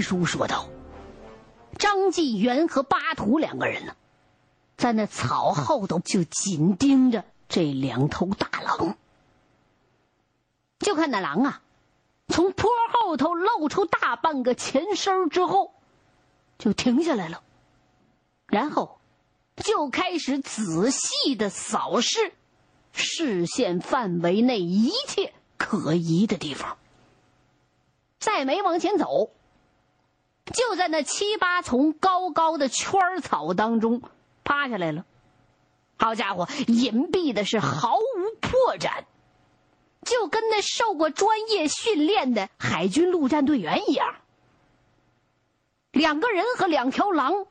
书说道，张继元和巴图两个人呢，在那草后头就紧盯着这两头大狼。就看那狼啊，从坡后头露出大半个前身之后，就停下来了，然后就开始仔细的扫视视线范围内一切可疑的地方。再没往前走，就在那七八丛高高的圈草当中趴下来了。好家伙，隐蔽的是毫无破绽，就跟那受过专业训练的海军陆战队员一样。两个人和两条狼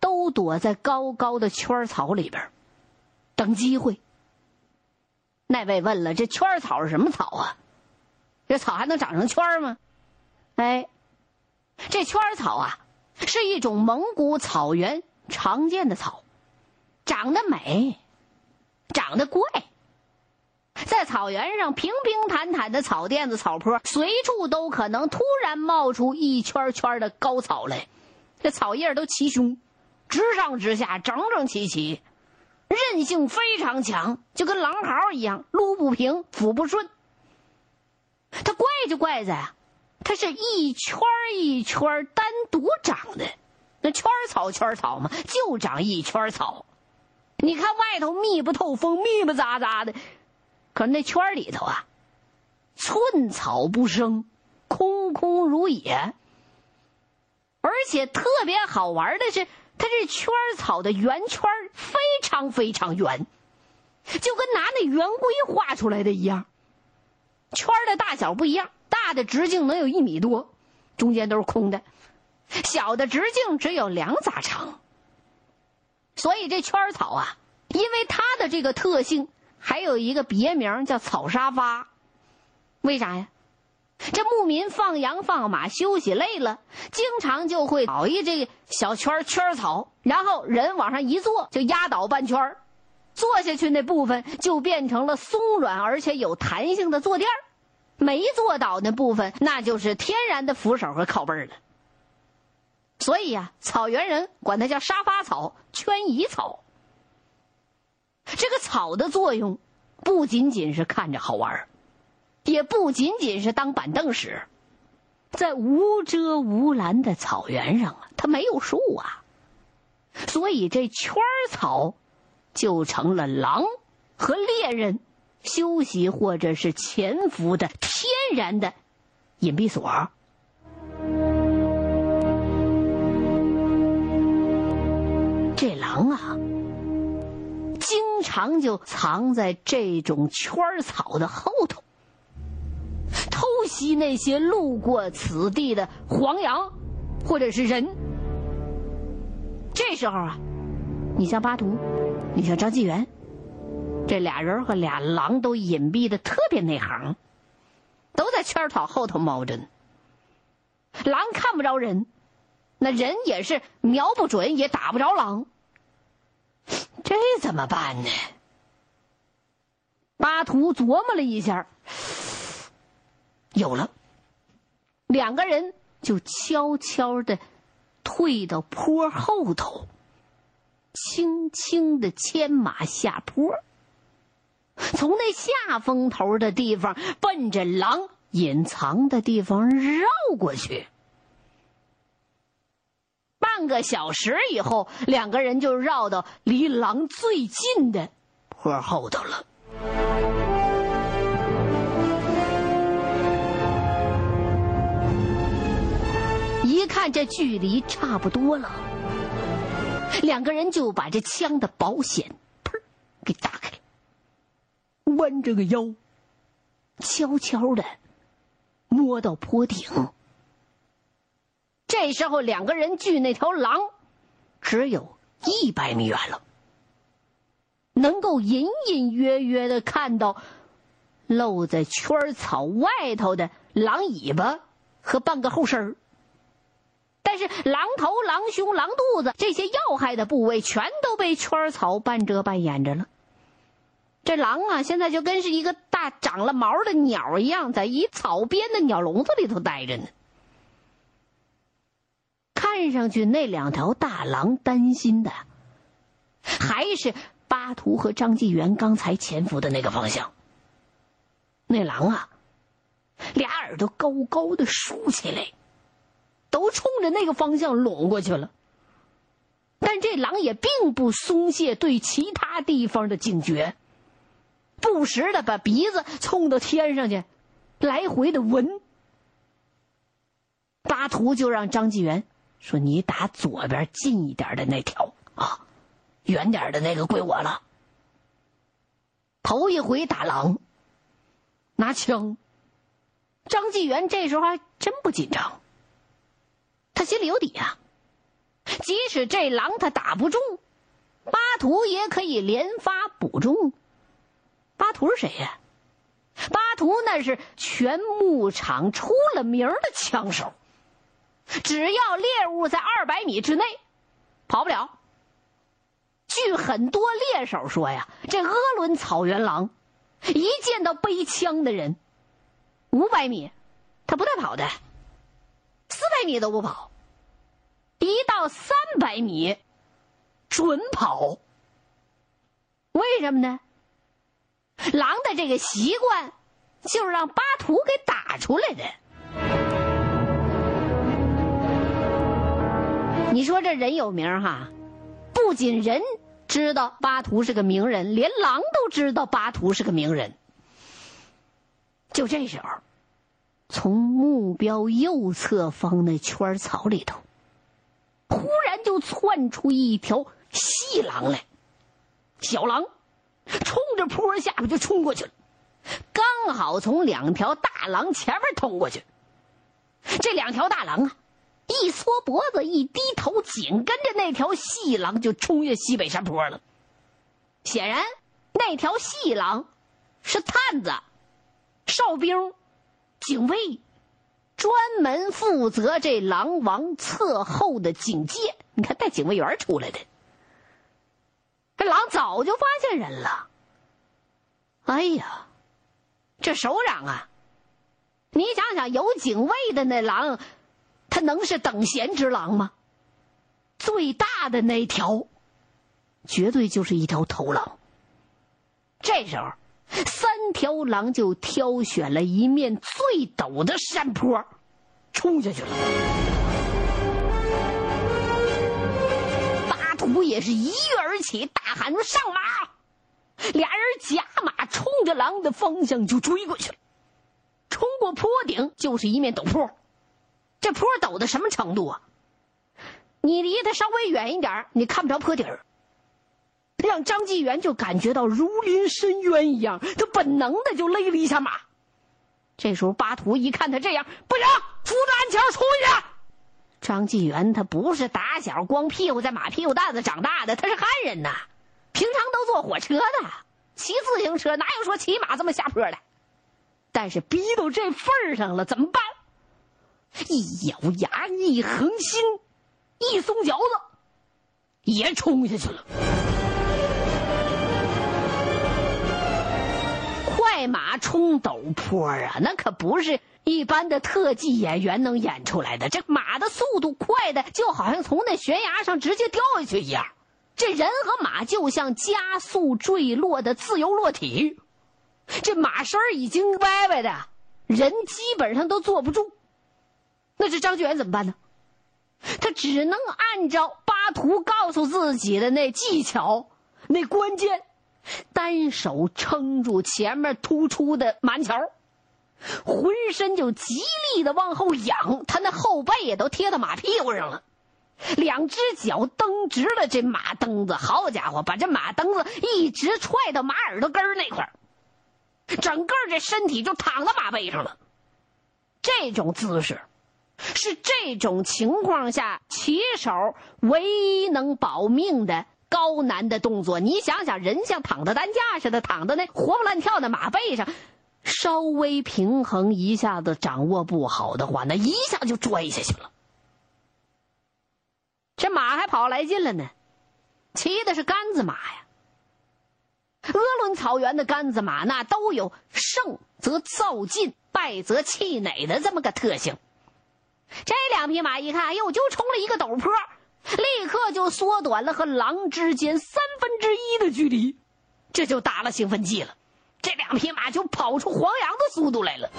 都躲在高高的圈草里边，等机会。那位问了：“这圈草是什么草啊？”这草还能长成圈吗？哎，这圈草啊，是一种蒙古草原常见的草，长得美，长得怪。在草原上平平坦坦的草甸子、草坡，随处都可能突然冒出一圈圈的高草来。这草叶都齐胸，直上直下，整整齐齐，韧性非常强，就跟狼嚎一样，撸不平，抚不顺。它怪就怪在啊，它是一圈一圈单独长的，那圈草圈草嘛，就长一圈草。你看外头密不透风，密不匝匝的，可那圈里头啊，寸草不生，空空如也。而且特别好玩的是，它这圈草的圆圈非常非常圆，就跟拿那圆规画出来的一样。圈的大小不一样，大的直径能有一米多，中间都是空的；小的直径只有两拃长。所以这圈草啊，因为它的这个特性，还有一个别名叫草沙发。为啥呀？这牧民放羊放马休息累了，经常就会找一这小圈圈草，然后人往上一坐，就压倒半圈。坐下去那部分就变成了松软而且有弹性的坐垫没坐倒那部分那就是天然的扶手和靠背了。所以呀，草原人管它叫沙发草、圈椅草。这个草的作用不仅仅是看着好玩也不仅仅是当板凳使。在无遮无拦的草原上啊，它没有树啊，所以这圈草。就成了狼和猎人休息或者是潜伏的天然的隐蔽所。这狼啊，经常就藏在这种圈草的后头，偷袭那些路过此地的黄羊或者是人。这时候啊，你像巴图。你像张纪元，这俩人和俩狼都隐蔽的特别内行，都在圈草后头猫着呢。狼看不着人，那人也是瞄不准，也打不着狼。这怎么办呢？巴图琢磨了一下，有了，两个人就悄悄的退到坡后头。轻轻的牵马下坡，从那下风头的地方奔着狼隐藏的地方绕过去。半个小时以后，两个人就绕到离狼最近的坡后头了。一看这距离差不多了。两个人就把这枪的保险，弯着个腰，悄悄的摸到坡顶。这时候，两个人距那条狼只有一百米远了，能够隐隐约约的看到露在圈草外头的狼尾巴和半个后身。但是狼头、狼胸、狼肚子这些要害的部位，全都被圈草半遮半掩着了。这狼啊，现在就跟是一个大长了毛的鸟一样，在一草编的鸟笼子里头待着呢。看上去那两条大狼担心的，还是巴图和张纪元刚才潜伏的那个方向。那狼啊，俩耳朵高高的竖起来，都冲着那个方向拢过去了。但这狼也并不松懈对其他地方的警觉，不时的把鼻子冲到天上去，来回的闻。巴图就让张纪元说：“你打左边近一点的那条啊，远点的那个归我了。”头一回打狼，拿枪。张纪元这时候还真不紧张，他心里有底啊。即使这狼他打不中，巴图也可以连发补中。巴图是谁呀？巴图那是全牧场出了名的枪手。只要猎物在二百米之内，跑不了。据很多猎手说呀，这鄂伦草原狼一见到背枪的人，五百米他不带跑的，四百米都不跑，一到三百米准跑。为什么呢？狼的这个习惯就是让巴图给打出来的。你说这人有名哈，不仅人知道巴图是个名人，连狼都知道巴图是个名人。就这时候，从目标右侧方那圈草里头，忽然就窜出一条细狼来，小狼冲着坡下边就冲过去了，刚好从两条大狼前面通过去。这两条大狼啊！一缩脖子，一低头，紧跟着那条细狼就冲越西北山坡了。显然，那条细狼是探子、哨兵、警卫，专门负责这狼王侧后的警戒。你看，带警卫员出来的，这狼早就发现人了。哎呀，这首长啊，你想想，有警卫的那狼。他能是等闲之狼吗？最大的那条，绝对就是一条头狼。这时候，三条狼就挑选了一面最陡的山坡，冲下去了。巴图也是一跃而起，大喊着：“上马！”俩人夹马，冲着狼的方向就追过去了。冲过坡顶，就是一面陡坡。这坡陡到什么程度啊？你离他稍微远一点你看不着坡底儿。让张纪元就感觉到如临深渊一样，他本能的就勒了一下马。这时候巴图一看他这样，不行，扶着鞍桥出去。张纪元他不是打小光屁股在马屁股蛋子长大的，他是汉人呐，平常都坐火车的，骑自行车哪有说骑马这么下坡的？但是逼到这份儿上了，怎么办？一咬牙，一横心，一松脚子，也冲下去了。快马冲陡坡啊，那可不是一般的特技演员能演出来的。这马的速度快的，就好像从那悬崖上直接掉下去一样。这人和马就像加速坠落的自由落体，这马身已经歪歪的，人基本上都坐不住。那这张元怎么办呢？他只能按照巴图告诉自己的那技巧，那关键，单手撑住前面突出的马桥，浑身就极力的往后仰，他那后背也都贴到马屁股上了，两只脚蹬直了这马蹬子，好家伙，把这马蹬子一直踹到马耳朵根儿那块儿，整个这身体就躺在马背上了，这种姿势。是这种情况下，骑手唯一能保命的高难的动作。你想想，人像躺在担架似的，躺在那活蹦乱跳的马背上，稍微平衡一下子掌握不好的话，那一下就摔下去了。这马还跑来劲了呢，骑的是杆子马呀。鄂伦草原的杆子马那都有胜则躁进，败则气馁的这么个特性。这两匹马一看，哎呦，就冲了一个陡坡，立刻就缩短了和狼之间三分之一的距离，这就打了兴奋剂了。这两匹马就跑出黄羊的速度来了。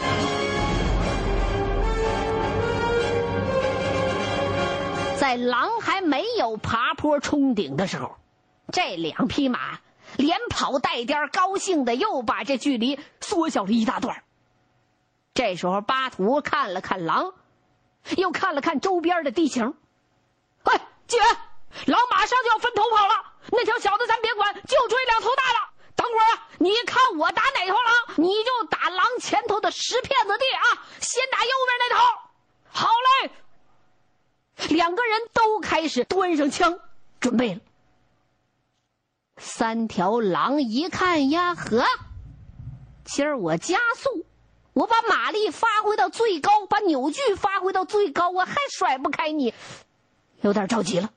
在狼还没有爬坡冲顶的时候，这两匹马连跑带颠，高兴的又把这距离缩小了一大段。这时候，巴图看了看狼，又看了看周边的地形。哎，姐，狼马上就要分头跑了，那条小的咱别管，就追两头大的。等会儿啊，你看我打哪头狼，你就打狼前头的石片子地啊，先打右边那头。两个人都开始端上枪，准备了。三条狼一看呀，呵，今儿我加速，我把马力发挥到最高，把扭矩发挥到最高，我还甩不开你，有点着急了。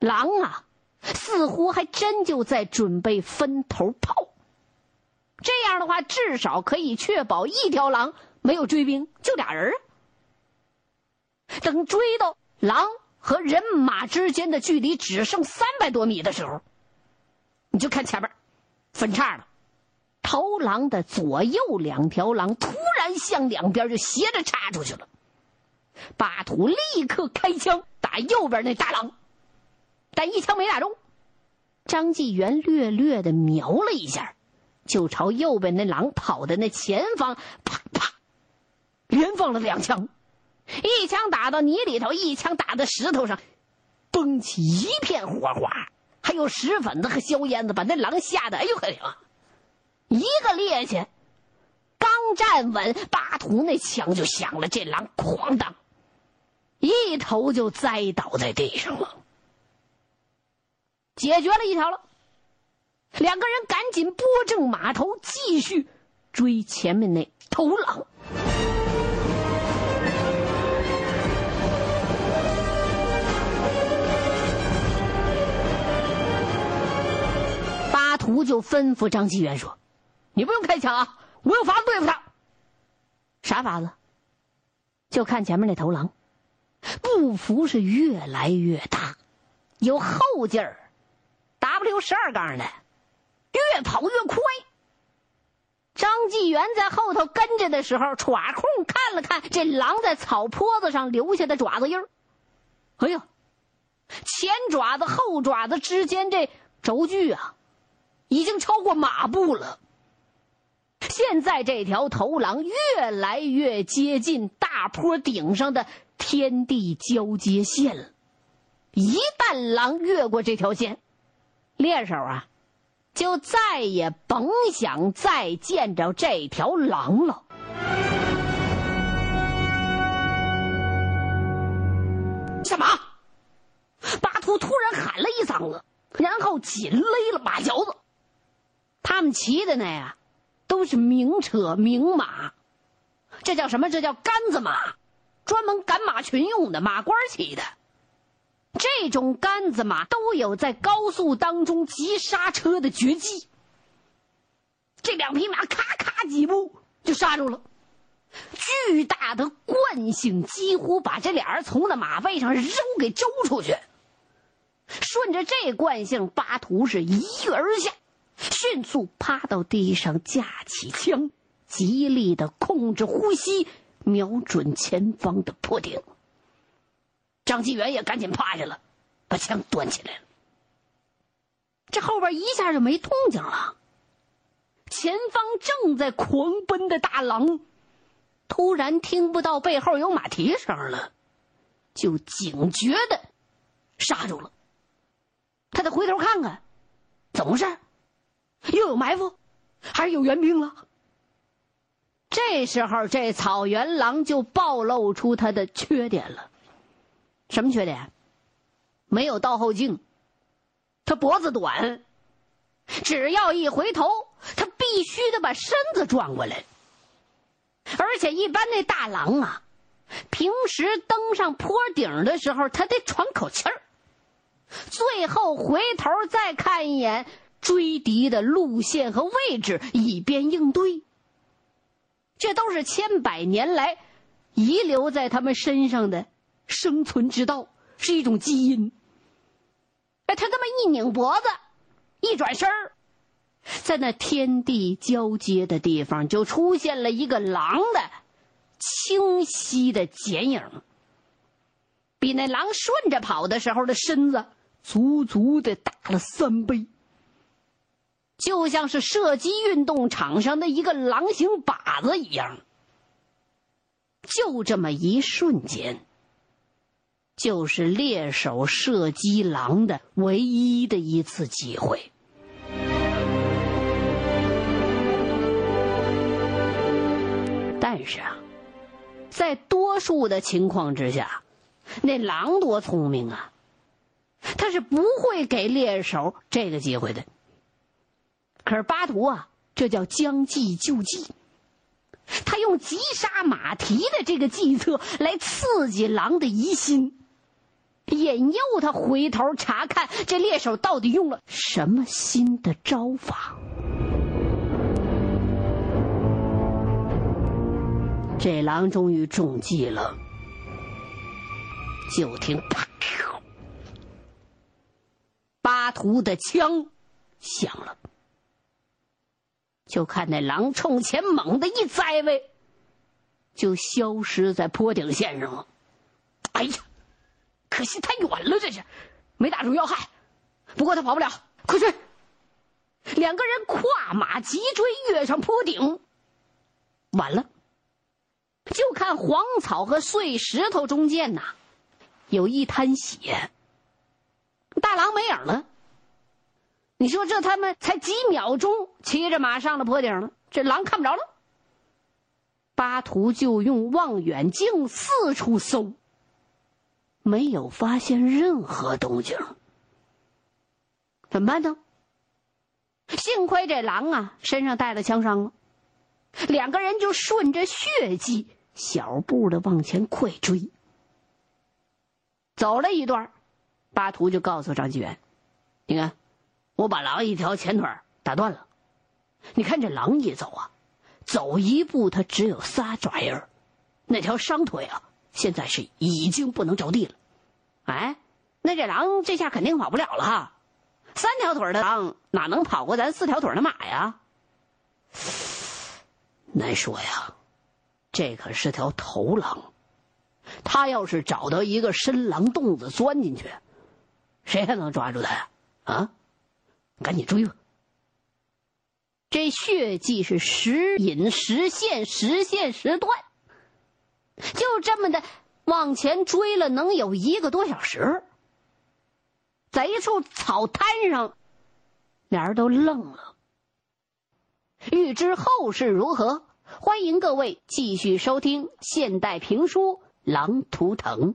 狼啊，似乎还真就在准备分头跑。这样的话，至少可以确保一条狼没有追兵，就俩人。等追到狼和人马之间的距离只剩三百多米的时候，你就看前面分叉了，头狼的左右两条狼突然向两边就斜着插出去了。巴图立刻开枪打右边那大狼，但一枪没打中。张纪元略略的瞄了一下，就朝右边那狼跑的那前方，啪啪，连放了两枪。一枪打到泥里头，一枪打在石头上，崩起一片火花，还有石粉子和硝烟子，把那狼吓得哎呦呵！一个趔趄，刚站稳，巴图那枪就响了，这狼哐当，一头就栽倒在地上了。解决了一条了，两个人赶紧拨正马头，继续追前面那头狼。图就吩咐张纪元说：“你不用开枪啊，我有法子对付他。啥法子？就看前面那头狼，步幅是越来越大，有后劲儿，W 十二杠的，越跑越快。张纪元在后头跟着的时候，耍空看了看这狼在草坡子上留下的爪子印儿。哎呀，前爪子后爪子之间这轴距啊！”已经超过马步了。现在这条头狼越来越接近大坡顶上的天地交接线了。一旦狼越过这条线，猎手啊，就再也甭想再见着这条狼了。什么？巴图突然喊了一嗓子，然后紧勒了马嚼子。他们骑的那呀，都是名车名马，这叫什么？这叫杆子马，专门赶马群用的，马官骑的。这种杆子马都有在高速当中急刹车的绝技。这两匹马咔咔几步就刹住了，巨大的惯性几乎把这俩人从那马背上扔给周出去。顺着这惯性，巴图是一跃而下。迅速趴到地上，架起枪，极力的控制呼吸，瞄准前方的坡顶。张继元也赶紧趴下了，把枪端起来了。这后边一下就没动静了。前方正在狂奔的大狼，突然听不到背后有马蹄声了，就警觉的刹住了。他得回头看看，怎么回事？又有埋伏，还是有援兵了？这时候，这草原狼就暴露出他的缺点了。什么缺点？没有倒后镜，他脖子短，只要一回头，他必须得把身子转过来。而且，一般那大狼啊，平时登上坡顶的时候，他得喘口气儿，最后回头再看一眼。追敌的路线和位置，以便应对。这都是千百年来遗留在他们身上的生存之道，是一种基因。哎，他这么一拧脖子，一转身儿，在那天地交接的地方，就出现了一个狼的清晰的剪影，比那狼顺着跑的时候的身子足足的大了三倍，就像是射击运动场上的一个狼形靶子一样。就这么一瞬间，就是猎手射击狼的唯一的一次机会。但是啊，在多数的情况之下，那狼多聪明啊，他是不会给猎手这个机会的。可是巴图啊，这叫将计就计。他用急杀马蹄的这个计策来刺激狼的疑心，引诱他回头查看这猎手到底用了什么新的招法。这狼终于中计了，就听“啪”，巴图的枪响了。就看那狼冲前猛地一栽位，就消失在坡顶线上了。哎呀，可惜太远了，这是没打中要害。不过他跑不了，快追！两个人跨马急追，跃上坡顶。晚了，就看黄草和碎石头中间呐，有一滩血。大狼没影了。你说这他们才几秒钟，骑着马上了坡顶了，这狼看不着了。巴图就用望远镜四处搜，没有发现任何动静。怎么办呢？幸亏这狼啊身上带了枪伤了，两个人就顺着血迹小步的往前快追。走了一段，巴图就告诉张继元：“你看。”我把狼一条前腿打断了，你看这狼一走啊，走一步它只有仨爪印儿那条伤腿啊，现在是已经不能着地了。哎，那这狼这下肯定跑不了了哈，三条腿的狼哪能跑过咱四条腿的马呀？难说呀，这可是条头狼，他要是找到一个深狼洞子钻进去，谁还能抓住他呀？啊？赶紧追吧！这血迹是时隐时现，时现时断，就这么的往前追了，能有一个多小时。在一处草滩上，俩人都愣了。欲知后事如何，欢迎各位继续收听现代评书《狼图腾》。